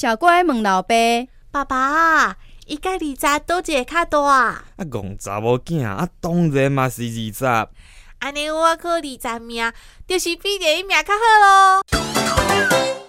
小乖问老爸：“爸爸，一个二十多一个较大？”啊，戆查某囝啊，当然嘛是二十。安尼我考二十名，就是比第一名较好咯。